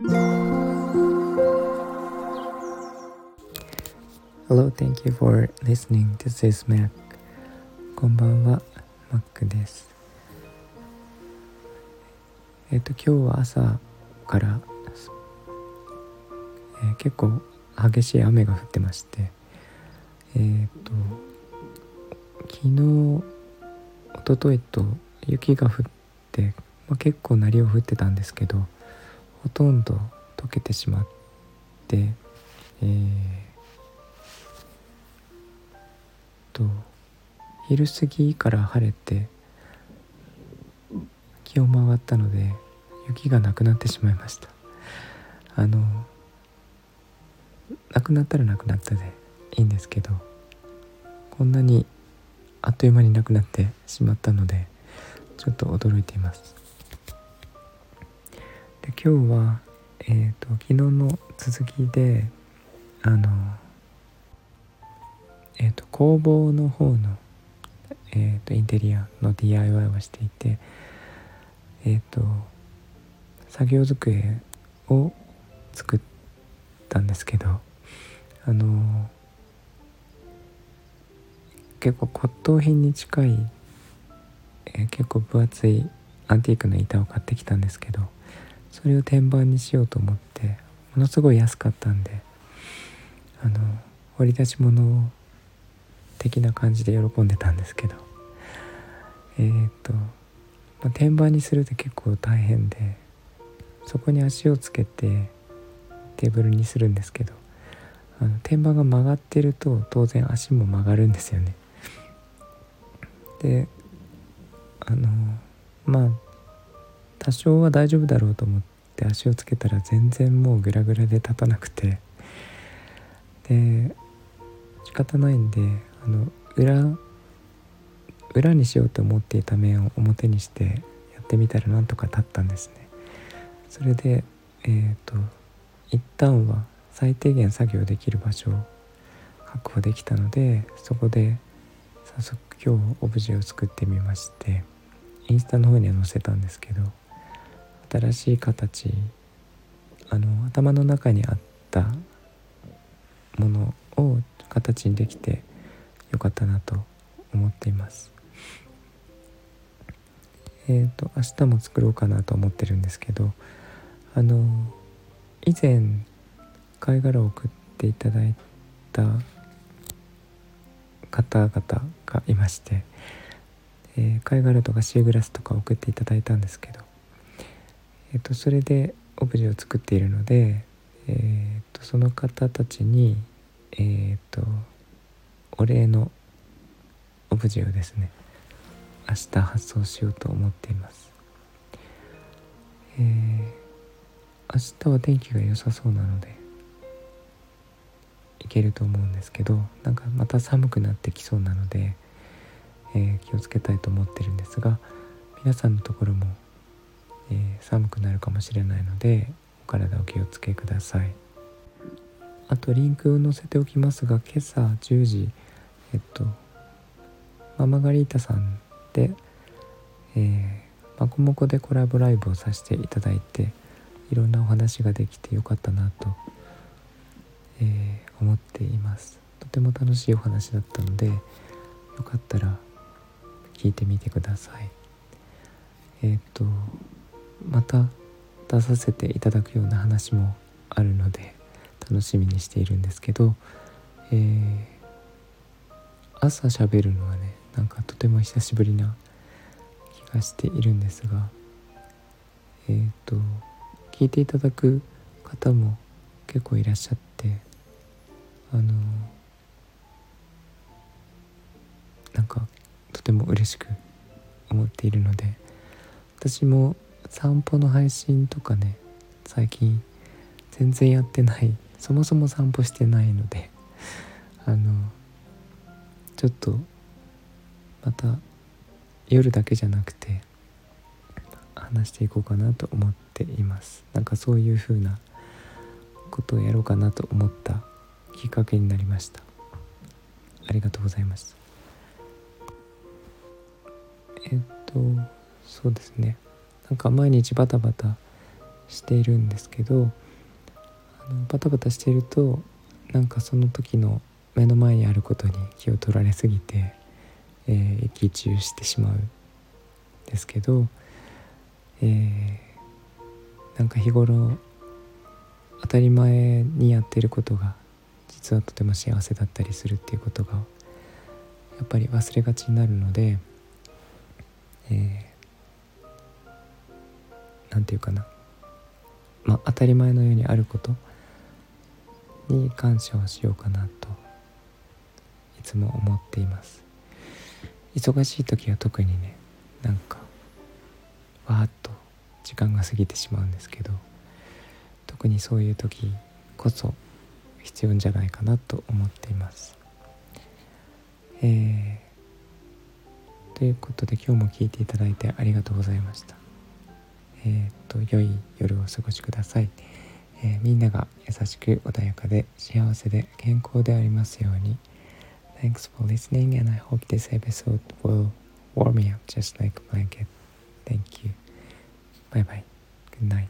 Hello, thank you for listening. This is Mac. こんばんは、Mac です。えっ、ー、と、今日は朝から、えー、結構激しい雨が降ってまして、えっ、ー、と、昨日、おとといと雪が降って、まあ、結構鳴りを降ってたんですけど、ほとんど溶けてしまって、えー、と昼過ぎから晴れて気温も上がったので雪がなくなってしまいました。あのなくなったらなくなったでいいんですけどこんなにあっという間になくなってしまったのでちょっと驚いています。今日はえっ、ー、と昨日の続きであのえ、ー、と工房の方のえーと、インテリアの DIY をしていてえ、ー、と作業机を作ったんですけどあの結構骨董品に近い、えー、結構分厚いアンティークの板を買ってきたんですけどそれを天板にしようと思ってものすごい安かったんであの掘り出し物的な感じで喜んでたんですけどえー、っと、まあ、天板にするって結構大変でそこに足をつけてテーブルにするんですけどあの天板が曲がってると当然足も曲がるんですよね。であのまあ多少は大丈夫だろうと思って足をつけたら全然もうグラグラで立たなくて。で仕方ないんであの裏裏にしようと思っていた面を表にしてやってみたらなんとか立ったんですね。それでえっ、ー、と一旦は最低限作業できる場所を確保できたのでそこで早速今日オブジェを作ってみましてインスタの方には載せたんですけど新しい形。あの頭の中にあったものを形にできてよかったなと思っています。えっ、ー、と明日も作ろうかなと思ってるんですけどあの以前貝殻を送っていただいた方々がいまして、えー、貝殻とかシーグラスとか送っていただいたんですけど、えーと、それでオブジェを作っているので、えーと、その方たちに、えーとお礼のオブジェをですね明日発送しようと思っています、えー、明日は天気が良さそうなのでいけると思うんですけどなんかまた寒くなってきそうなので、えー、気をつけたいと思ってるんですが皆さんのところも、えー、寒くなるかもしれないのでお体お気をつけください。あとリンクを載せておきますが今朝10時えっとママガリータさんで、えー、マコモコでコラボライブをさせていただいていろんなお話ができてよかったなと、えー、思っています。とても楽しいお話だったのでよかったら聞いてみてください。えっ、とまた出させていただくような話もあるので楽しみにしているんですけど、えー、朝喋るのはねなんかとても久しぶりな気がしているんですがえっ、ー、と聞いていただく方も結構いらっしゃってあのなんかとても嬉しく思っているので私も散歩の配信とかね最近全然やってない。そもそも散歩してないのであのちょっとまた夜だけじゃなくて話していこうかなと思っています。なんかそういう風なことをやろうかなと思ったきっかけになりました。ありがとうございましたえっとそうですね。なんか毎日バタバタしているんですけどあのバタバタしているとなんかその時の目の前にあることに気を取られすぎて、えー、息中してしまうんですけど、えー、なんか日頃当たり前にやってることが実はとても幸せだったりするっていうことがやっぱり忘れがちになるので、えー、なんていうかな。まあ当たり前のようにあること。に感謝をしようかなと。いつも思っています。忙しい時は特にねなんかわーっと時間が過ぎてしまうんですけど。特にそういう時こそ必要じゃないかなと思っています。えー、ということで今日も聞いていただいてありがとうございました。えっ、と良い夜をお過ごしください、えー、みんなが優しく穏やかで幸せで健康でありますように Thanks for listening and I hope this episode will warm me up just like a blanket Thank you Bye bye Good night